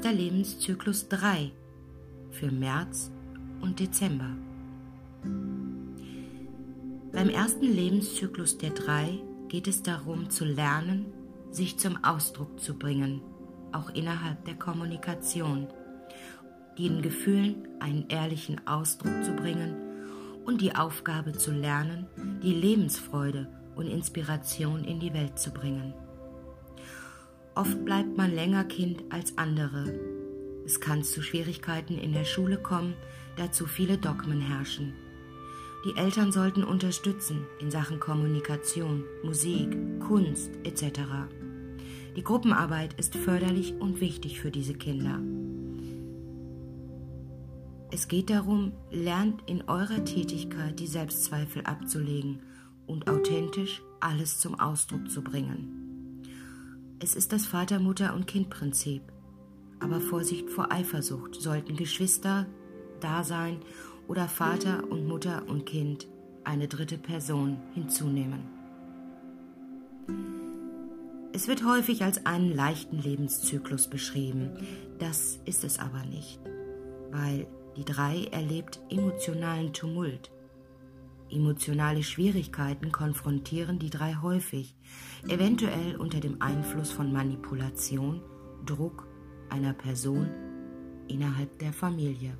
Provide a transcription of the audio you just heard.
ist der Lebenszyklus 3 für März und Dezember. Beim ersten Lebenszyklus der drei geht es darum zu lernen, sich zum Ausdruck zu bringen, auch innerhalb der Kommunikation, den Gefühlen einen ehrlichen Ausdruck zu bringen und die Aufgabe zu lernen, die Lebensfreude und Inspiration in die Welt zu bringen. Oft bleibt man länger Kind als andere. Es kann zu Schwierigkeiten in der Schule kommen, da zu viele Dogmen herrschen. Die Eltern sollten unterstützen in Sachen Kommunikation, Musik, Kunst etc. Die Gruppenarbeit ist förderlich und wichtig für diese Kinder. Es geht darum, lernt in eurer Tätigkeit die Selbstzweifel abzulegen und authentisch alles zum Ausdruck zu bringen. Es ist das Vater, Mutter und Kind-Prinzip. Aber Vorsicht vor Eifersucht sollten Geschwister da sein oder Vater und Mutter und Kind eine dritte Person hinzunehmen. Es wird häufig als einen leichten Lebenszyklus beschrieben. Das ist es aber nicht, weil die drei erlebt emotionalen Tumult Emotionale Schwierigkeiten konfrontieren die drei häufig, eventuell unter dem Einfluss von Manipulation, Druck einer Person innerhalb der Familie.